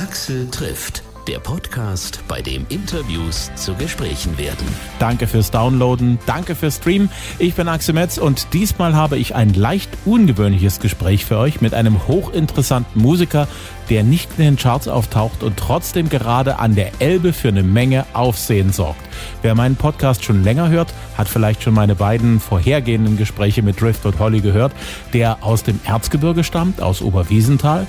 Axel trifft der Podcast, bei dem Interviews zu Gesprächen werden. Danke fürs Downloaden, danke fürs Streamen. Ich bin Axel Metz und diesmal habe ich ein leicht ungewöhnliches Gespräch für euch mit einem hochinteressanten Musiker, der nicht in den Charts auftaucht und trotzdem gerade an der Elbe für eine Menge Aufsehen sorgt. Wer meinen Podcast schon länger hört, hat vielleicht schon meine beiden vorhergehenden Gespräche mit Drift und Holly gehört, der aus dem Erzgebirge stammt, aus Oberwiesenthal,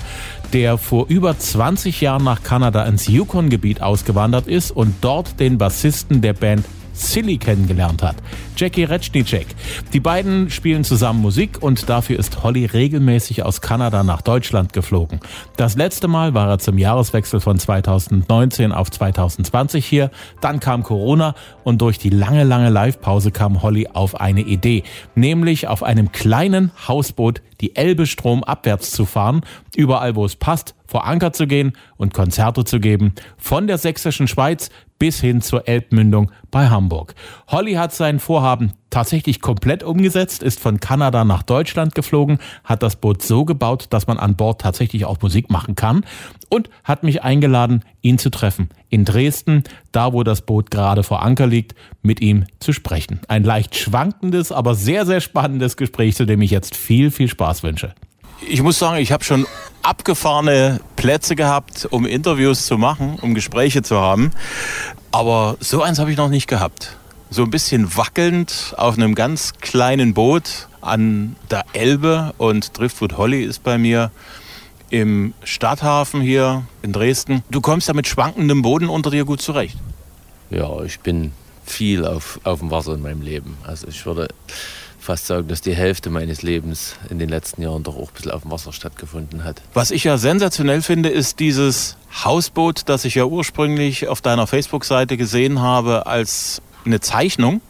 der vor über 20 Jahren nach Kanada ins Yukon-Gebiet ausgewandert ist und dort den Bassisten der Band Silly kennengelernt hat. Jackie Retschnicek. Die beiden spielen zusammen Musik und dafür ist Holly regelmäßig aus Kanada nach Deutschland geflogen. Das letzte Mal war er zum Jahreswechsel von 2019 auf 2020 hier. Dann kam Corona und durch die lange, lange Live-Pause kam Holly auf eine Idee, nämlich auf einem kleinen Hausboot die Elbe stromabwärts zu fahren, überall wo es passt, vor Anker zu gehen und Konzerte zu geben, von der sächsischen Schweiz bis hin zur Elbmündung bei Hamburg. Holly hat sein Vorhaben tatsächlich komplett umgesetzt, ist von Kanada nach Deutschland geflogen, hat das Boot so gebaut, dass man an Bord tatsächlich auch Musik machen kann und hat mich eingeladen, ihn zu treffen. In Dresden, da wo das Boot gerade vor Anker liegt, mit ihm zu sprechen. Ein leicht schwankendes, aber sehr, sehr spannendes Gespräch, zu dem ich jetzt viel, viel Spaß wünsche. Ich muss sagen, ich habe schon abgefahrene Plätze gehabt, um Interviews zu machen, um Gespräche zu haben. Aber so eins habe ich noch nicht gehabt. So ein bisschen wackelnd auf einem ganz kleinen Boot an der Elbe und Driftwood Holly ist bei mir im Stadthafen hier in Dresden. Du kommst ja mit schwankendem Boden unter dir gut zurecht. Ja, ich bin viel auf, auf dem Wasser in meinem Leben. Also ich würde fast sagen, dass die Hälfte meines Lebens in den letzten Jahren doch auch ein bisschen auf dem Wasser stattgefunden hat. Was ich ja sensationell finde, ist dieses Hausboot, das ich ja ursprünglich auf deiner Facebook-Seite gesehen habe als eine Zeichnung.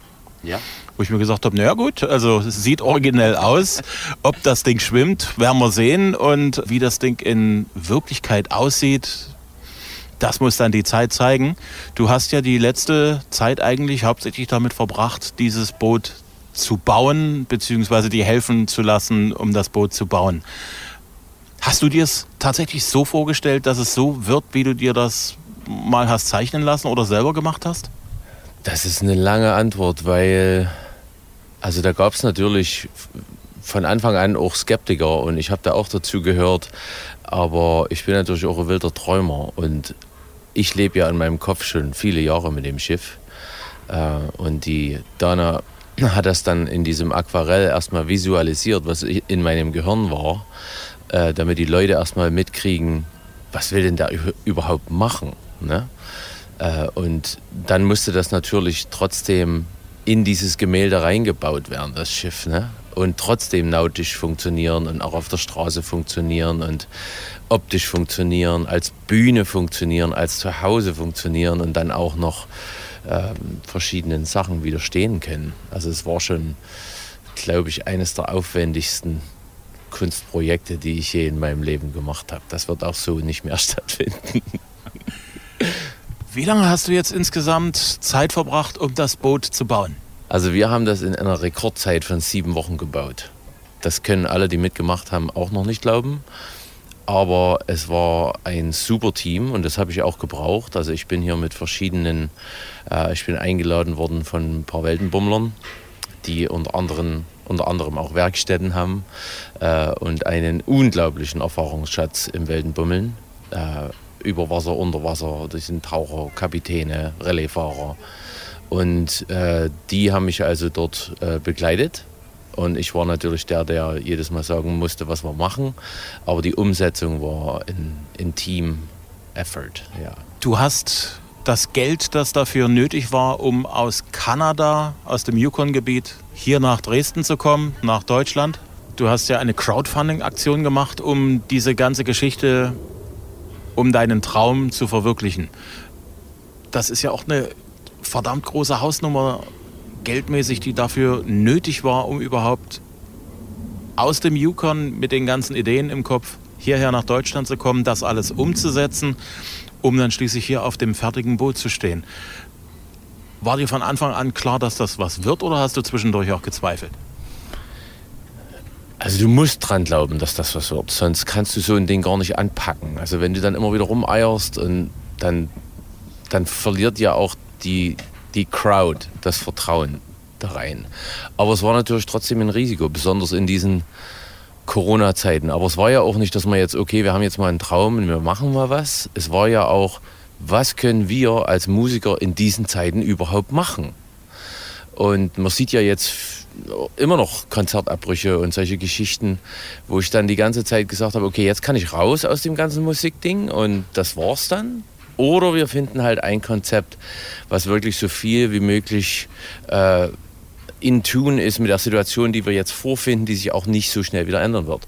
Ja. Wo ich mir gesagt habe, naja gut, also es sieht originell aus. Ob das Ding schwimmt, werden wir sehen. Und wie das Ding in Wirklichkeit aussieht, das muss dann die Zeit zeigen. Du hast ja die letzte Zeit eigentlich hauptsächlich damit verbracht, dieses Boot zu bauen, beziehungsweise dir helfen zu lassen, um das Boot zu bauen. Hast du dir es tatsächlich so vorgestellt, dass es so wird, wie du dir das mal hast zeichnen lassen oder selber gemacht hast? Das ist eine lange Antwort, weil also da gab es natürlich von Anfang an auch Skeptiker und ich habe da auch dazu gehört, aber ich bin natürlich auch ein wilder Träumer und ich lebe ja in meinem Kopf schon viele Jahre mit dem Schiff äh, und die Dana hat das dann in diesem Aquarell erstmal visualisiert, was in meinem Gehirn war, äh, damit die Leute erstmal mitkriegen, was will denn der überhaupt machen. Ne? Äh, und dann musste das natürlich trotzdem in dieses Gemälde reingebaut werden, das Schiff. Ne? Und trotzdem nautisch funktionieren und auch auf der Straße funktionieren und optisch funktionieren, als Bühne funktionieren, als Zuhause funktionieren und dann auch noch ähm, verschiedenen Sachen widerstehen können. Also es war schon, glaube ich, eines der aufwendigsten Kunstprojekte, die ich je in meinem Leben gemacht habe. Das wird auch so nicht mehr stattfinden. Wie lange hast du jetzt insgesamt Zeit verbracht, um das Boot zu bauen? Also wir haben das in einer Rekordzeit von sieben Wochen gebaut. Das können alle, die mitgemacht haben, auch noch nicht glauben. Aber es war ein super Team und das habe ich auch gebraucht. Also ich bin hier mit verschiedenen, äh, ich bin eingeladen worden von ein paar Weltenbummlern, die unter anderem, unter anderem auch Werkstätten haben äh, und einen unglaublichen Erfahrungsschatz im Weltenbummeln. Äh, über Wasser, unter Wasser, das sind Taucher, Kapitäne, Relaisfahrer. Und äh, die haben mich also dort äh, begleitet und ich war natürlich der, der jedes Mal sagen musste, was wir machen. Aber die Umsetzung war ein, ein Team-Effort. Ja. Du hast das Geld, das dafür nötig war, um aus Kanada, aus dem Yukon-Gebiet, hier nach Dresden zu kommen, nach Deutschland. Du hast ja eine Crowdfunding-Aktion gemacht, um diese ganze Geschichte, um deinen Traum zu verwirklichen. Das ist ja auch eine verdammt große Hausnummer geldmäßig, die dafür nötig war, um überhaupt aus dem Yukon mit den ganzen Ideen im Kopf hierher nach Deutschland zu kommen, das alles umzusetzen, um dann schließlich hier auf dem fertigen Boot zu stehen. War dir von Anfang an klar, dass das was wird oder hast du zwischendurch auch gezweifelt? Also du musst dran glauben, dass das was wird. Sonst kannst du so ein Ding gar nicht anpacken. Also wenn du dann immer wieder rumeierst und dann, dann verliert ja auch die, die Crowd das Vertrauen da rein. Aber es war natürlich trotzdem ein Risiko, besonders in diesen Corona-Zeiten. Aber es war ja auch nicht, dass man jetzt, okay, wir haben jetzt mal einen Traum und wir machen mal was. Es war ja auch, was können wir als Musiker in diesen Zeiten überhaupt machen? Und man sieht ja jetzt immer noch Konzertabbrüche und solche Geschichten, wo ich dann die ganze Zeit gesagt habe, okay, jetzt kann ich raus aus dem ganzen Musikding und das war's dann. Oder wir finden halt ein Konzept, was wirklich so viel wie möglich äh, in Tune ist mit der Situation, die wir jetzt vorfinden, die sich auch nicht so schnell wieder ändern wird.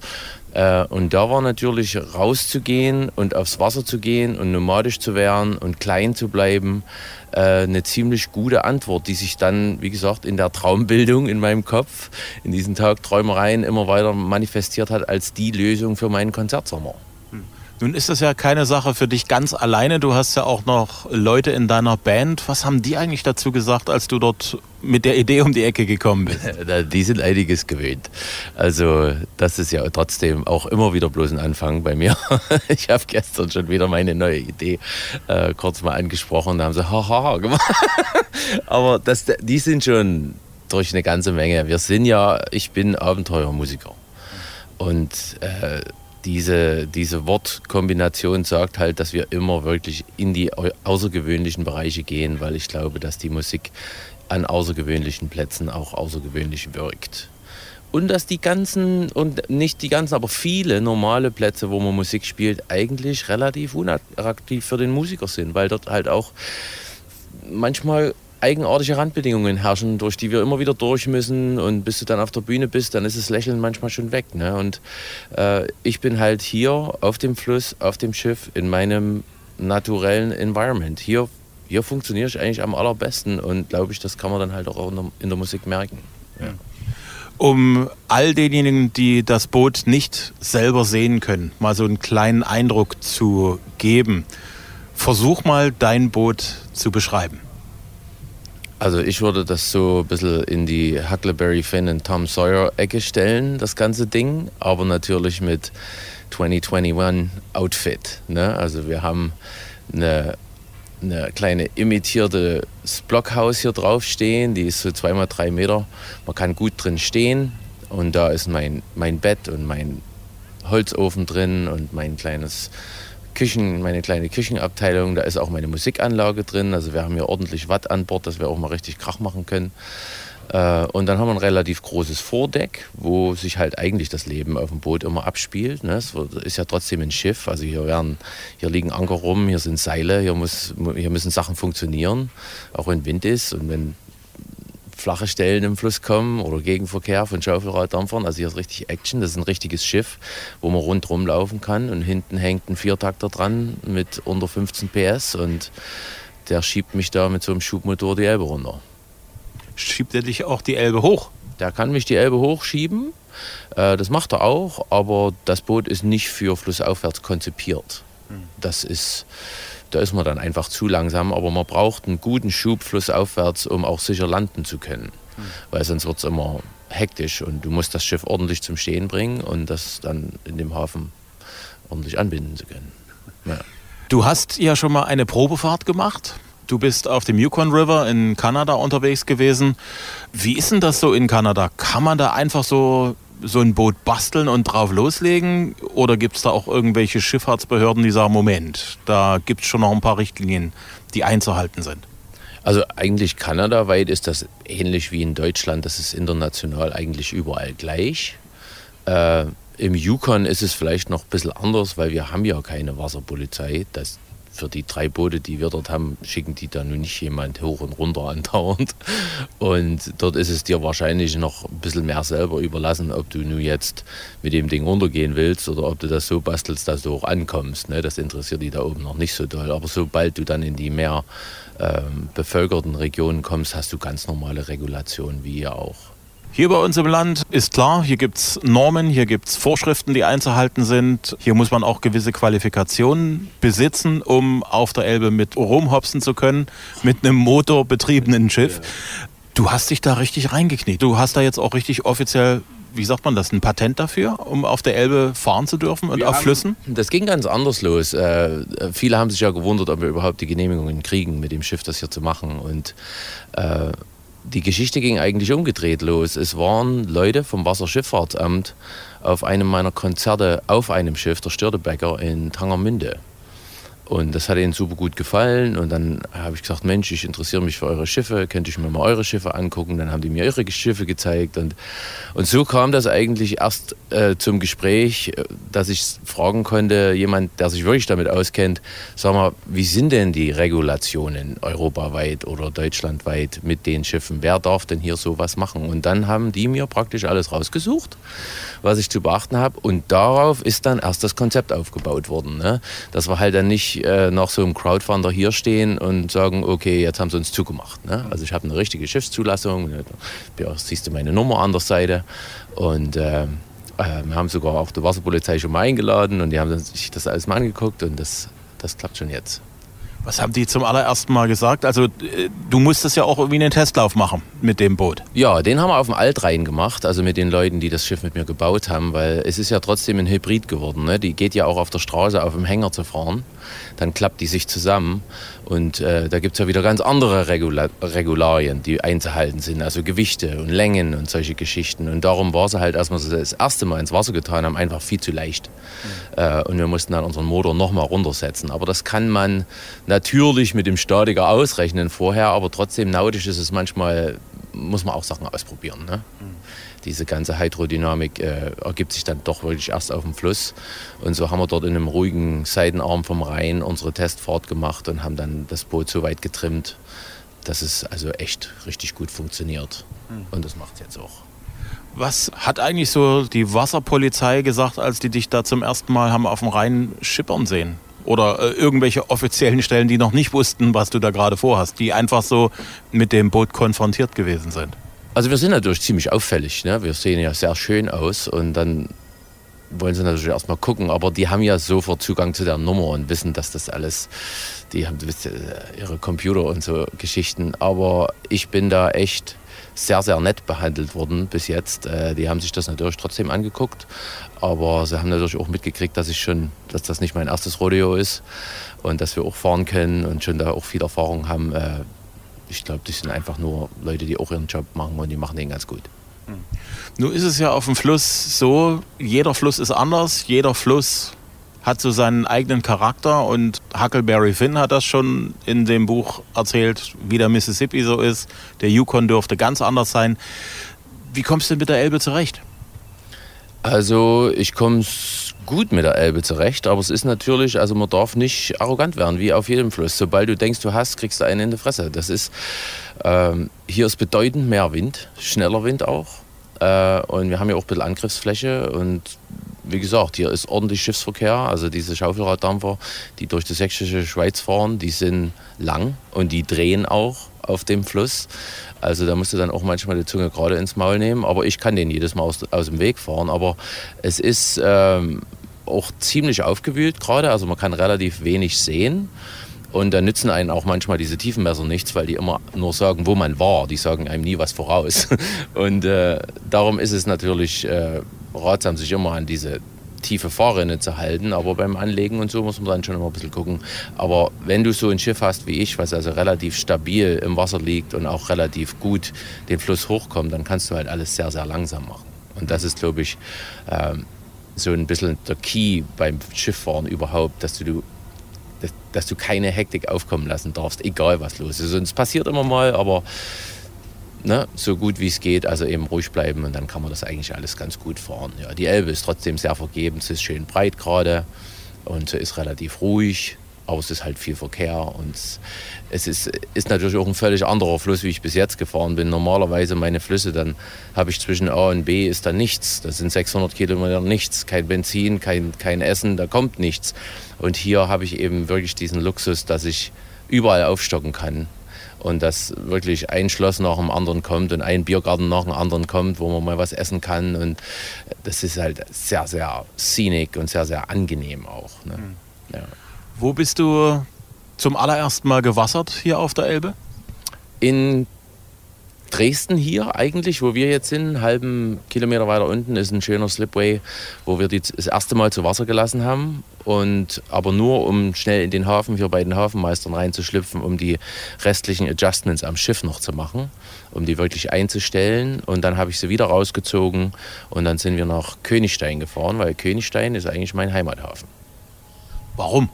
Äh, und da war natürlich rauszugehen und aufs Wasser zu gehen und nomadisch zu werden und klein zu bleiben, äh, eine ziemlich gute Antwort, die sich dann, wie gesagt, in der Traumbildung in meinem Kopf, in diesen Tagträumereien immer weiter manifestiert hat als die Lösung für meinen Konzertsommer. Nun ist das ja keine Sache für dich ganz alleine. Du hast ja auch noch Leute in deiner Band. Was haben die eigentlich dazu gesagt, als du dort mit der Idee um die Ecke gekommen bist? Die sind einiges gewöhnt. Also das ist ja trotzdem auch immer wieder bloß ein Anfang bei mir. Ich habe gestern schon wieder meine neue Idee äh, kurz mal angesprochen. Da haben sie haha gemacht. Aber das, die sind schon durch eine ganze Menge. Wir sind ja, ich bin Abenteuermusiker. Und äh, diese, diese Wortkombination sagt halt, dass wir immer wirklich in die außergewöhnlichen Bereiche gehen, weil ich glaube, dass die Musik an außergewöhnlichen Plätzen auch außergewöhnlich wirkt. Und dass die ganzen, und nicht die ganzen, aber viele normale Plätze, wo man Musik spielt, eigentlich relativ unattraktiv für den Musiker sind, weil dort halt auch manchmal eigenartige Randbedingungen herrschen, durch die wir immer wieder durch müssen. Und bis du dann auf der Bühne bist, dann ist das Lächeln manchmal schon weg. Ne? Und äh, ich bin halt hier auf dem Fluss, auf dem Schiff, in meinem naturellen Environment. Hier, hier funktioniere ich eigentlich am allerbesten und glaube ich, das kann man dann halt auch in der, in der Musik merken. Ja. Um all denjenigen, die das Boot nicht selber sehen können, mal so einen kleinen Eindruck zu geben. Versuch mal dein Boot zu beschreiben. Also ich würde das so ein bisschen in die Huckleberry Finn und Tom Sawyer Ecke stellen, das ganze Ding, aber natürlich mit 2021 Outfit. Ne? Also wir haben eine, eine kleine imitierte Blockhaus hier drauf stehen, die ist so zweimal drei Meter. Man kann gut drin stehen und da ist mein, mein Bett und mein Holzofen drin und mein kleines Küchen, meine kleine Küchenabteilung, da ist auch meine Musikanlage drin. Also wir haben hier ordentlich Watt an Bord, dass wir auch mal richtig Krach machen können. Äh, und dann haben wir ein relativ großes Vordeck, wo sich halt eigentlich das Leben auf dem Boot immer abspielt. Ne? Es ist ja trotzdem ein Schiff. Also hier, werden, hier liegen Anker rum, hier sind Seile, hier, muss, hier müssen Sachen funktionieren, auch wenn Wind ist und wenn flache Stellen im Fluss kommen oder Gegenverkehr von Schaufelraddampfern. Also hier ist richtig Action. Das ist ein richtiges Schiff, wo man rundherum laufen kann. Und hinten hängt ein Viertakter dran mit unter 15 PS und der schiebt mich da mit so einem Schubmotor die Elbe runter. Schiebt er dich auch die Elbe hoch? Der kann mich die Elbe hochschieben. Äh, das macht er auch, aber das Boot ist nicht für flussaufwärts konzipiert. Hm. Das ist da ist man dann einfach zu langsam. Aber man braucht einen guten Schub flussaufwärts, um auch sicher landen zu können. Mhm. Weil sonst wird es immer hektisch und du musst das Schiff ordentlich zum Stehen bringen und das dann in dem Hafen ordentlich anbinden zu können. Ja. Du hast ja schon mal eine Probefahrt gemacht. Du bist auf dem Yukon River in Kanada unterwegs gewesen. Wie ist denn das so in Kanada? Kann man da einfach so so ein Boot basteln und drauf loslegen? Oder gibt es da auch irgendwelche Schifffahrtsbehörden, die sagen, Moment, da gibt es schon noch ein paar Richtlinien, die einzuhalten sind? Also eigentlich kanadaweit ist das ähnlich wie in Deutschland. Das ist international eigentlich überall gleich. Äh, Im Yukon ist es vielleicht noch ein bisschen anders, weil wir haben ja keine Wasserpolizei. Das für die drei Boote, die wir dort haben, schicken die da nun nicht jemand hoch und runter andauernd. Und dort ist es dir wahrscheinlich noch ein bisschen mehr selber überlassen, ob du nun jetzt mit dem Ding runtergehen willst oder ob du das so bastelst, dass du auch ankommst. Ne? Das interessiert die da oben noch nicht so doll. Aber sobald du dann in die mehr ähm, bevölkerten Regionen kommst, hast du ganz normale Regulationen wie hier auch. Hier bei uns im Land ist klar, hier gibt es Normen, hier gibt es Vorschriften, die einzuhalten sind. Hier muss man auch gewisse Qualifikationen besitzen, um auf der Elbe mit rumhopsen zu können, mit einem motorbetriebenen Schiff. Du hast dich da richtig reingekniet. Du hast da jetzt auch richtig offiziell wie sagt man das, ein Patent dafür, um auf der Elbe fahren zu dürfen und wir auf haben, Flüssen? Das ging ganz anders los. Äh, viele haben sich ja gewundert, ob wir überhaupt die Genehmigungen kriegen, mit dem Schiff das hier zu machen. Und äh, die Geschichte ging eigentlich umgedreht los. Es waren Leute vom Wasserschifffahrtsamt auf einem meiner Konzerte auf einem Schiff, der Störtebecker in Tangermünde. Und das hat ihnen super gut gefallen. Und dann habe ich gesagt, Mensch, ich interessiere mich für eure Schiffe, könnte ich mir mal eure Schiffe angucken. Dann haben die mir ihre Schiffe gezeigt. Und, und so kam das eigentlich erst äh, zum Gespräch, äh, dass ich fragen konnte, jemand, der sich wirklich damit auskennt, sag mal, wie sind denn die Regulationen europaweit oder deutschlandweit mit den Schiffen? Wer darf denn hier sowas machen? Und dann haben die mir praktisch alles rausgesucht, was ich zu beachten habe. Und darauf ist dann erst das Konzept aufgebaut worden. Ne? Das war halt dann nicht äh, nach so einem Crowdfunder hier stehen und sagen, okay, jetzt haben sie uns zugemacht. Ne? Also ich habe eine richtige Schiffszulassung, ja, siehst du meine Nummer an der Seite und äh, wir haben sogar auch die Wasserpolizei schon mal eingeladen und die haben sich das alles mal angeguckt und das, das klappt schon jetzt. Was haben die zum allerersten Mal gesagt? Also äh, du musstest ja auch irgendwie einen Testlauf machen mit dem Boot. Ja, den haben wir auf dem Altrhein gemacht, also mit den Leuten, die das Schiff mit mir gebaut haben, weil es ist ja trotzdem ein Hybrid geworden. Ne? Die geht ja auch auf der Straße auf dem Hänger zu fahren. Dann klappt die sich zusammen und äh, da gibt es ja wieder ganz andere Regula Regularien, die einzuhalten sind, also Gewichte und Längen und solche Geschichten. Und darum war sie halt, als wir sie das erste Mal ins Wasser getan haben, einfach viel zu leicht. Mhm. Äh, und wir mussten dann unseren Motor nochmal runtersetzen. Aber das kann man natürlich mit dem Statiker ausrechnen vorher, aber trotzdem nautisch ist es manchmal, muss man auch Sachen ausprobieren. Ne? Mhm. Diese ganze Hydrodynamik äh, ergibt sich dann doch wirklich erst auf dem Fluss. Und so haben wir dort in einem ruhigen Seitenarm vom Rhein unsere Testfahrt gemacht und haben dann das Boot so weit getrimmt, dass es also echt richtig gut funktioniert. Mhm. Und das macht es jetzt auch. Was hat eigentlich so die Wasserpolizei gesagt, als die dich da zum ersten Mal haben auf dem Rhein schippern sehen? Oder äh, irgendwelche offiziellen Stellen, die noch nicht wussten, was du da gerade vorhast, die einfach so mit dem Boot konfrontiert gewesen sind? Also wir sind natürlich ziemlich auffällig. Ne? Wir sehen ja sehr schön aus und dann wollen sie natürlich erstmal gucken, aber die haben ja sofort Zugang zu der Nummer und wissen, dass das alles, die haben ihre Computer und so Geschichten. Aber ich bin da echt sehr, sehr nett behandelt worden bis jetzt. Äh, die haben sich das natürlich trotzdem angeguckt, aber sie haben natürlich auch mitgekriegt, dass ich schon, dass das nicht mein erstes Rodeo ist und dass wir auch fahren können und schon da auch viel Erfahrung haben. Äh, ich glaube, das sind einfach nur Leute, die auch ihren Job machen und die machen den ganz gut. Hm. Nun ist es ja auf dem Fluss so, jeder Fluss ist anders, jeder Fluss hat so seinen eigenen Charakter und Huckleberry Finn hat das schon in dem Buch erzählt, wie der Mississippi so ist. Der Yukon dürfte ganz anders sein. Wie kommst du denn mit der Elbe zurecht? Also ich komme gut mit der Elbe zurecht, aber es ist natürlich, also man darf nicht arrogant werden, wie auf jedem Fluss. Sobald du denkst, du hast, kriegst du einen in die Fresse. Das ist, ähm, hier ist bedeutend mehr Wind, schneller Wind auch. Äh, und wir haben ja auch ein bisschen Angriffsfläche und wie gesagt, hier ist ordentlich Schiffsverkehr. Also diese Schaufelraddampfer, die durch die sächsische Schweiz fahren, die sind lang und die drehen auch auf dem Fluss. Also da musst du dann auch manchmal die Zunge gerade ins Maul nehmen. Aber ich kann den jedes Mal aus, aus dem Weg fahren. Aber es ist ähm, auch ziemlich aufgewühlt gerade. Also man kann relativ wenig sehen. Und da nützen einen auch manchmal diese Tiefenmesser nichts, weil die immer nur sagen, wo man war. Die sagen einem nie was voraus. Und äh, darum ist es natürlich äh, ratsam, sich immer an diese tiefe Fahrrinne zu halten. Aber beim Anlegen und so muss man dann schon immer ein bisschen gucken. Aber wenn du so ein Schiff hast wie ich, was also relativ stabil im Wasser liegt und auch relativ gut den Fluss hochkommt, dann kannst du halt alles sehr, sehr langsam machen. Und das ist, glaube ich, ähm, so ein bisschen der Key beim Schifffahren überhaupt, dass du, dass, du keine Hektik aufkommen lassen darfst, egal was los ist. Und es passiert immer mal, aber ne, so gut wie es geht, also eben ruhig bleiben und dann kann man das eigentlich alles ganz gut fahren. Ja, die Elbe ist trotzdem sehr vergeben, sie ist schön breit gerade und ist relativ ruhig, aber es ist halt viel Verkehr und es ist, ist natürlich auch ein völlig anderer Fluss, wie ich bis jetzt gefahren bin. Normalerweise meine Flüsse, dann habe ich zwischen A und B ist da nichts. Das sind 600 Kilometer nichts, kein Benzin, kein, kein Essen, da kommt nichts. Und hier habe ich eben wirklich diesen Luxus, dass ich überall aufstocken kann und dass wirklich ein Schloss nach dem anderen kommt und ein Biergarten nach dem anderen kommt, wo man mal was essen kann. Und das ist halt sehr, sehr scenic und sehr, sehr angenehm auch. Ne? Mhm. Ja. Wo bist du zum allerersten Mal gewassert hier auf der Elbe? In Dresden hier eigentlich, wo wir jetzt sind, einen halben Kilometer weiter unten ist ein schöner Slipway, wo wir die das erste Mal zu Wasser gelassen haben. Und aber nur um schnell in den Hafen, hier bei den Hafenmeistern reinzuschlüpfen, um die restlichen Adjustments am Schiff noch zu machen, um die wirklich einzustellen. Und dann habe ich sie wieder rausgezogen und dann sind wir nach Königstein gefahren, weil Königstein ist eigentlich mein Heimathafen. Warum?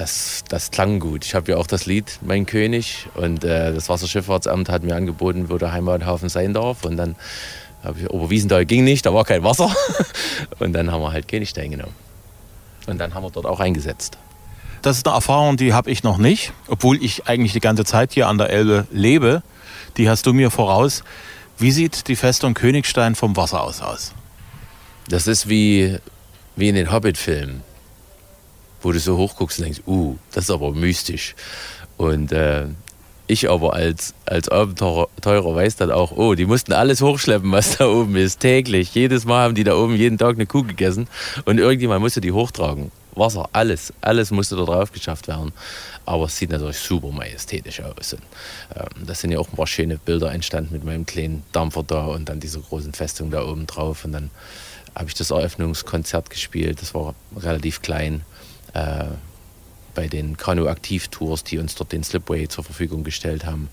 Das, das klang gut. Ich habe ja auch das Lied Mein König und äh, das Wasserschifffahrtsamt hat mir angeboten, wo der Heimathafen sein darf. Und dann habe ich, Oberwiesenthal ging nicht, da war kein Wasser. Und dann haben wir halt Königstein genommen. Und dann haben wir dort auch eingesetzt. Das ist eine Erfahrung, die habe ich noch nicht, obwohl ich eigentlich die ganze Zeit hier an der Elbe lebe. Die hast du mir voraus. Wie sieht die Festung Königstein vom Wasser aus aus? Das ist wie, wie in den Hobbit-Filmen wo du so hochguckst und denkst, uh, das ist aber mystisch. Und äh, ich aber als, als Abenteurer weiß dann auch, oh, die mussten alles hochschleppen, was da oben ist, täglich. Jedes Mal haben die da oben jeden Tag eine Kuh gegessen und irgendjemand musste die hochtragen. Wasser, alles, alles musste da drauf geschafft werden. Aber es sieht natürlich super majestätisch aus. Und, ähm, das sind ja auch ein paar schöne Bilder entstanden mit meinem kleinen Dampfer da und dann dieser großen Festung da oben drauf. Und dann habe ich das Eröffnungskonzert gespielt. Das war relativ klein äh, bei den Kanu-Aktiv-Tours, die uns dort den Slipway zur Verfügung gestellt haben.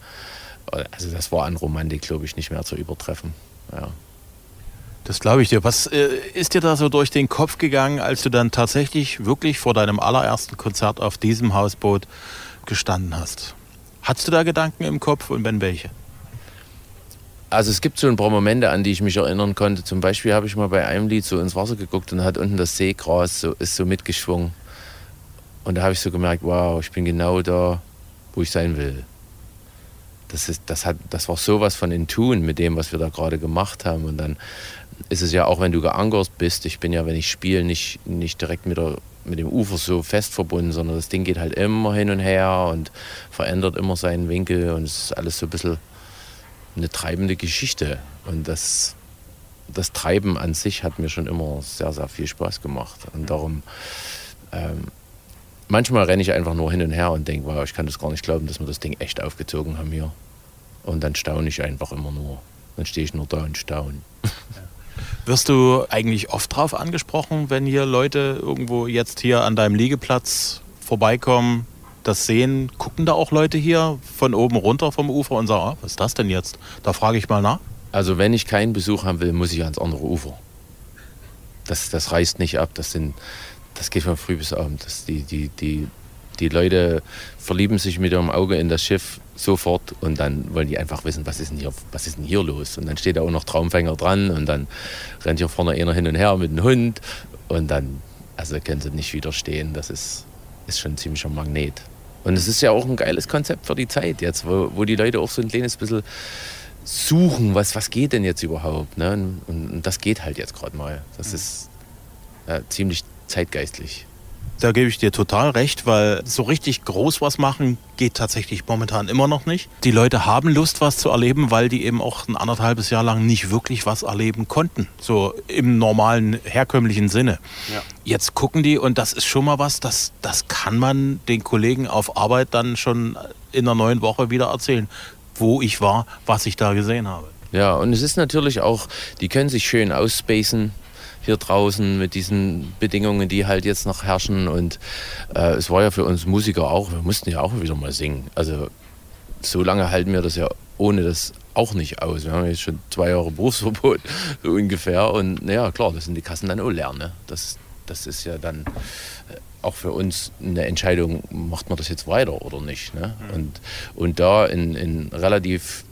Also das war an Romantik, glaube ich, nicht mehr zu übertreffen. Ja. Das glaube ich dir. Was äh, ist dir da so durch den Kopf gegangen, als du dann tatsächlich wirklich vor deinem allerersten Konzert auf diesem Hausboot gestanden hast? Hattest du da Gedanken im Kopf und wenn welche? Also es gibt so ein paar Momente, an die ich mich erinnern konnte. Zum Beispiel habe ich mal bei einem Lied so ins Wasser geguckt und hat unten das Seegras so, ist so mitgeschwungen. Und da habe ich so gemerkt, wow, ich bin genau da, wo ich sein will. Das, ist, das, hat, das war sowas von in Tun mit dem, was wir da gerade gemacht haben. Und dann ist es ja auch, wenn du geankert bist, ich bin ja, wenn ich spiele, nicht, nicht direkt mit, der, mit dem Ufer so fest verbunden, sondern das Ding geht halt immer hin und her und verändert immer seinen Winkel und es ist alles so ein bisschen eine treibende Geschichte. Und das, das Treiben an sich hat mir schon immer sehr, sehr viel Spaß gemacht. Und darum ähm, manchmal renne ich einfach nur hin und her und denke, wow, ich kann das gar nicht glauben, dass wir das Ding echt aufgezogen haben hier. Und dann staune ich einfach immer nur. Dann stehe ich nur da und staune. Wirst du eigentlich oft drauf angesprochen, wenn hier Leute irgendwo jetzt hier an deinem Liegeplatz vorbeikommen, das sehen? Gucken da auch Leute hier von oben runter vom Ufer und sagen, ah, was ist das denn jetzt? Da frage ich mal nach. Also wenn ich keinen Besuch haben will, muss ich ans andere Ufer. Das, das reißt nicht ab. Das sind das geht von früh bis abend. Das, die, die, die, die Leute verlieben sich mit ihrem Auge in das Schiff sofort und dann wollen die einfach wissen, was ist denn hier, was ist denn hier los? Und dann steht da auch noch Traumfänger dran und dann rennt hier vorne einer hin und her mit einem Hund und dann, also können sie nicht widerstehen. Das ist, ist schon ein ziemlicher Magnet. Und es ist ja auch ein geiles Konzept für die Zeit jetzt, wo, wo die Leute auch so ein kleines bisschen suchen, was, was geht denn jetzt überhaupt? Ne? Und, und das geht halt jetzt gerade mal. Das ist ja, ziemlich zeitgeistlich. Da gebe ich dir total recht, weil so richtig groß was machen geht tatsächlich momentan immer noch nicht. Die Leute haben Lust, was zu erleben, weil die eben auch ein anderthalbes Jahr lang nicht wirklich was erleben konnten. So im normalen, herkömmlichen Sinne. Ja. Jetzt gucken die und das ist schon mal was, das, das kann man den Kollegen auf Arbeit dann schon in der neuen Woche wieder erzählen, wo ich war, was ich da gesehen habe. Ja, und es ist natürlich auch, die können sich schön ausspacen hier draußen mit diesen Bedingungen, die halt jetzt noch herrschen. Und äh, es war ja für uns Musiker auch, wir mussten ja auch wieder mal singen. Also so lange halten wir das ja ohne das auch nicht aus. Wir haben jetzt schon zwei Jahre Berufsverbot, so ungefähr. Und naja, klar, das sind die Kassen dann auch leer. Ne? Das, das ist ja dann äh, auch für uns eine Entscheidung, macht man das jetzt weiter oder nicht. Ne? Mhm. Und, und da ein, ein relativ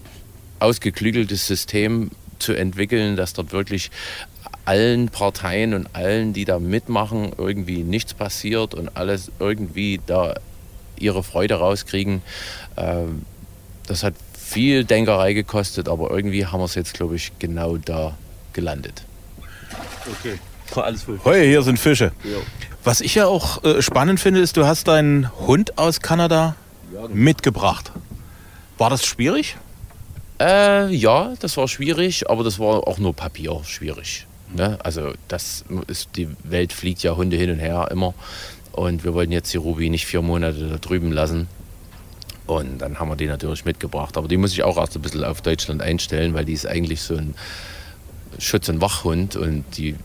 ausgeklügeltes System zu entwickeln, dass dort wirklich allen Parteien und allen, die da mitmachen, irgendwie nichts passiert und alles irgendwie da ihre Freude rauskriegen. Ähm, das hat viel Denkerei gekostet, aber irgendwie haben wir es jetzt, glaube ich, genau da gelandet. Okay. Alles voll. Hey, hier sind Fische. Jo. Was ich ja auch äh, spannend finde, ist, du hast deinen Hund aus Kanada ja, mitgebracht. War das schwierig? Äh, ja, das war schwierig, aber das war auch nur Papier schwierig. Ne? Also das ist, die Welt fliegt ja Hunde hin und her immer. Und wir wollten jetzt die Ruby nicht vier Monate da drüben lassen. Und dann haben wir die natürlich mitgebracht. Aber die muss ich auch erst ein bisschen auf Deutschland einstellen, weil die ist eigentlich so ein Schutz- und Wachhund und die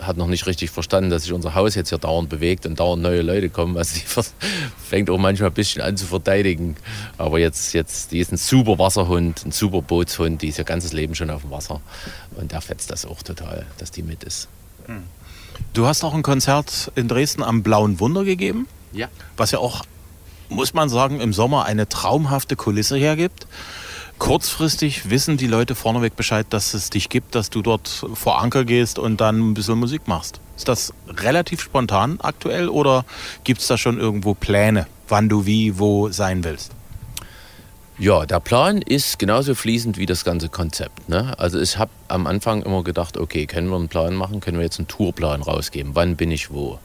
hat noch nicht richtig verstanden, dass sich unser Haus jetzt hier dauernd bewegt und dauernd neue Leute kommen. Also sie fängt auch manchmal ein bisschen an zu verteidigen. Aber jetzt, jetzt, die ist ein super Wasserhund, ein super Bootshund, die ist ihr ganzes Leben schon auf dem Wasser. Und der fetzt das auch total, dass die mit ist. Hm. Du hast auch ein Konzert in Dresden am Blauen Wunder gegeben. Ja. Was ja auch, muss man sagen, im Sommer eine traumhafte Kulisse hergibt. Kurzfristig wissen die Leute vorneweg Bescheid, dass es dich gibt, dass du dort vor Anker gehst und dann ein bisschen Musik machst. Ist das relativ spontan aktuell oder gibt es da schon irgendwo Pläne, wann du wie, wo sein willst? Ja, der Plan ist genauso fließend wie das ganze Konzept. Ne? Also ich habe am Anfang immer gedacht, okay, können wir einen Plan machen, können wir jetzt einen Tourplan rausgeben, wann bin ich wo.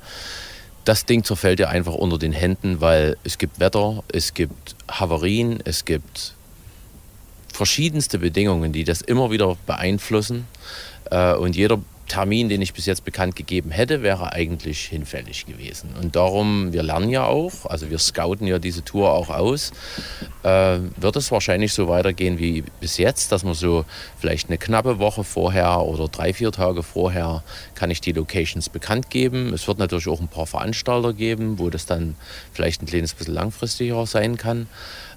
Das Ding zerfällt ja einfach unter den Händen, weil es gibt Wetter, es gibt Havarien, es gibt verschiedenste Bedingungen, die das immer wieder beeinflussen. Äh, und jeder Termin, den ich bis jetzt bekannt gegeben hätte, wäre eigentlich hinfällig gewesen. Und darum, wir lernen ja auch, also wir scouten ja diese Tour auch aus, äh, wird es wahrscheinlich so weitergehen wie bis jetzt, dass man so vielleicht eine knappe Woche vorher oder drei, vier Tage vorher kann ich die Locations bekannt geben. Es wird natürlich auch ein paar Veranstalter geben, wo das dann vielleicht ein kleines bisschen langfristiger sein kann.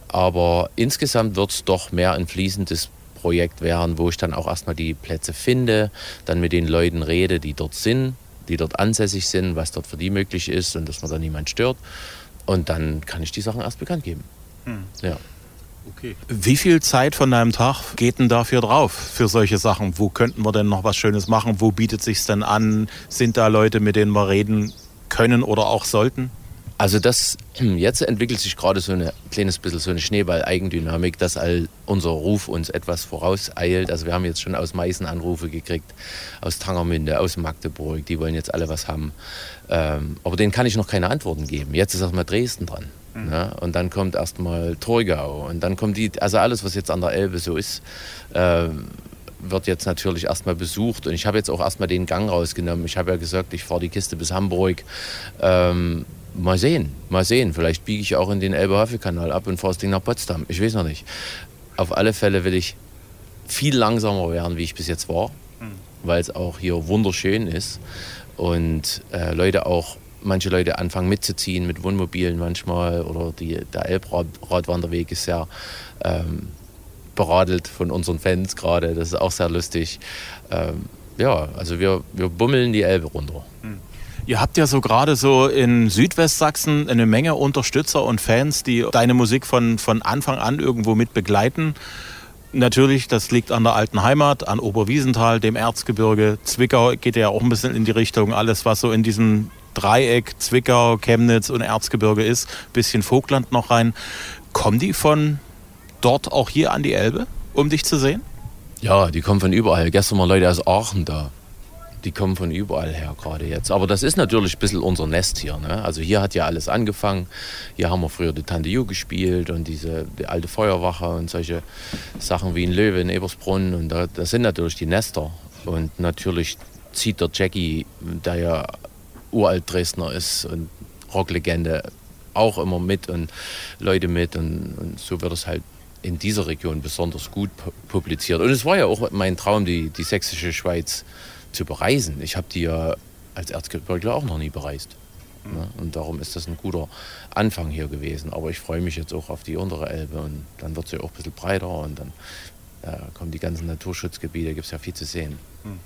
Aber insgesamt wird es doch mehr ein fließendes Projekt werden, wo ich dann auch erstmal die Plätze finde, dann mit den Leuten rede, die dort sind, die dort ansässig sind, was dort für die möglich ist und dass man da niemand stört. Und dann kann ich die Sachen erst bekannt geben. Hm. Ja. Okay. Wie viel Zeit von deinem Tag geht denn dafür drauf, für solche Sachen? Wo könnten wir denn noch was Schönes machen? Wo bietet sich denn an? Sind da Leute, mit denen wir reden können oder auch sollten? Also das, hm, jetzt entwickelt sich gerade so ein kleines bisschen so eine Schneeball-Eigendynamik, dass all unser Ruf uns etwas vorauseilt. Also wir haben jetzt schon aus Meißen Anrufe gekriegt, aus Tangermünde, aus Magdeburg, die wollen jetzt alle was haben. Ähm, aber denen kann ich noch keine Antworten geben. Jetzt ist erstmal Dresden dran. Mhm. Ne? Und dann kommt erstmal Torgau und dann kommt die, also alles, was jetzt an der Elbe so ist, äh, wird jetzt natürlich erstmal besucht. Und ich habe jetzt auch erstmal den Gang rausgenommen. Ich habe ja gesagt, ich fahre die Kiste bis Hamburg. Ähm, mal sehen, mal sehen. Vielleicht biege ich auch in den Elbe-Havel-Kanal ab und fahre das Ding nach Potsdam. Ich weiß noch nicht. Auf alle Fälle will ich viel langsamer werden, wie ich bis jetzt war, mhm. weil es auch hier wunderschön ist und äh, Leute auch manche Leute anfangen mitzuziehen mit Wohnmobilen manchmal oder die, der Elbradwanderweg ist sehr ähm, beradelt von unseren Fans gerade. Das ist auch sehr lustig. Ähm, ja, also wir, wir bummeln die Elbe runter. Mhm. Ihr habt ja so gerade so in Südwestsachsen eine Menge Unterstützer und Fans, die deine Musik von, von Anfang an irgendwo mit begleiten. Natürlich, das liegt an der alten Heimat, an Oberwiesenthal, dem Erzgebirge. Zwickau geht ja auch ein bisschen in die Richtung. Alles, was so in diesem Dreieck Zwickau, Chemnitz und Erzgebirge ist, bisschen Vogtland noch rein. Kommen die von dort auch hier an die Elbe, um dich zu sehen? Ja, die kommen von überall. Gestern waren Leute aus Aachen da die kommen von überall her gerade jetzt. Aber das ist natürlich ein bisschen unser Nest hier. Ne? Also hier hat ja alles angefangen. Hier haben wir früher die Tante Ju gespielt und diese die alte Feuerwache und solche Sachen wie in Löwe in Ebersbrunn. Und da, das sind natürlich die Nester. Und natürlich zieht der Jackie, der ja uralt Dresdner ist und Rocklegende, auch immer mit und Leute mit. Und, und so wird es halt in dieser Region besonders gut publiziert. Und es war ja auch mein Traum, die, die sächsische Schweiz zu bereisen. Ich habe die ja als Erzgebirgler auch noch nie bereist. Mhm. Ne? Und darum ist das ein guter Anfang hier gewesen. Aber ich freue mich jetzt auch auf die untere Elbe und dann wird sie auch ein bisschen breiter und dann äh, kommen die ganzen Naturschutzgebiete, gibt es ja viel zu sehen. Mhm.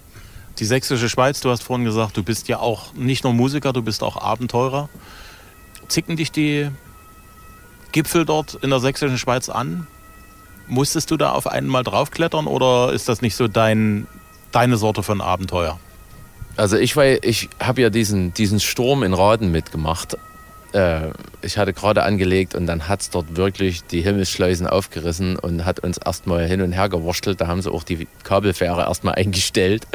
Die sächsische Schweiz, du hast vorhin gesagt, du bist ja auch nicht nur Musiker, du bist auch Abenteurer. Zicken dich die Gipfel dort in der sächsischen Schweiz an? Musstest du da auf einen mal draufklettern oder ist das nicht so dein deine Sorte von Abenteuer? Also ich, ich habe ja diesen, diesen Sturm in Raden mitgemacht. Äh, ich hatte gerade angelegt und dann hat es dort wirklich die Himmelsschleusen aufgerissen und hat uns erstmal hin und her gewurschtelt. Da haben sie auch die Kabelfähre erstmal eingestellt.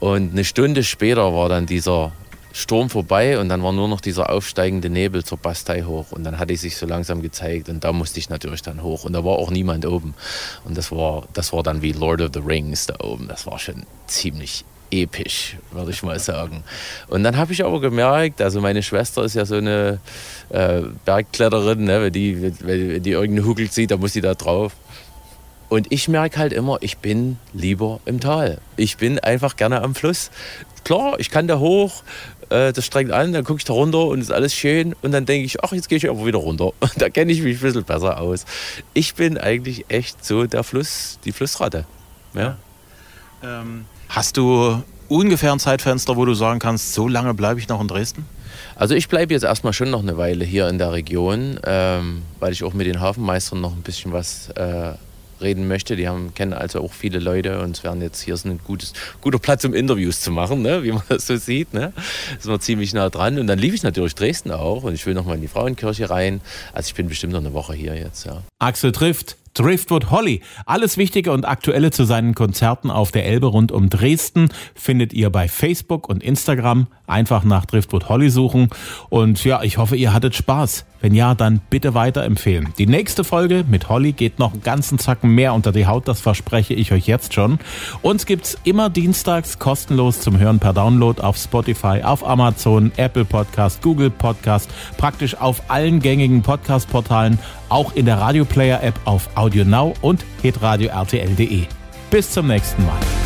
Und eine Stunde später war dann dieser Sturm vorbei und dann war nur noch dieser aufsteigende Nebel zur Bastei hoch und dann hatte ich sich so langsam gezeigt und da musste ich natürlich dann hoch und da war auch niemand oben und das war, das war dann wie Lord of the Rings da oben, das war schon ziemlich episch, würde ich mal sagen. Und dann habe ich aber gemerkt, also meine Schwester ist ja so eine äh, Bergkletterin, ne? wenn, die, wenn, wenn die irgendeinen Hügel sieht, dann muss sie da drauf. Und ich merke halt immer, ich bin lieber im Tal. Ich bin einfach gerne am Fluss. Klar, ich kann da hoch, äh, das strengt an, dann gucke ich da runter und ist alles schön. Und dann denke ich, ach, jetzt gehe ich aber wieder runter. da kenne ich mich ein bisschen besser aus. Ich bin eigentlich echt so der Fluss, die Flussratte. Ja. Ähm, hast du ungefähr ein Zeitfenster, wo du sagen kannst, so lange bleibe ich noch in Dresden? Also ich bleibe jetzt erstmal schon noch eine Weile hier in der Region, ähm, weil ich auch mit den Hafenmeistern noch ein bisschen was äh, reden möchte. Die haben, kennen also auch viele Leute und es werden jetzt hier ist ein gutes, guter Platz, um Interviews zu machen, ne? wie man das so sieht. Ne? Ist man ziemlich nah dran. Und dann lief ich natürlich Dresden auch und ich will noch mal in die Frauenkirche rein. Also ich bin bestimmt noch eine Woche hier jetzt. Ja. Axel trifft Driftwood Holly. Alles Wichtige und Aktuelle zu seinen Konzerten auf der Elbe rund um Dresden findet ihr bei Facebook und Instagram. Einfach nach Driftwood Holly suchen. Und ja, ich hoffe, ihr hattet Spaß. Wenn ja, dann bitte weiterempfehlen. Die nächste Folge mit Holly geht noch einen ganzen Zacken mehr unter die Haut, das verspreche ich euch jetzt schon. Uns gibt's immer dienstags kostenlos zum Hören per Download auf Spotify, auf Amazon, Apple Podcast, Google Podcast, praktisch auf allen gängigen Podcast-Portalen, auch in der Radio Player App auf Audio Now und hitradio rtl.de. Bis zum nächsten Mal.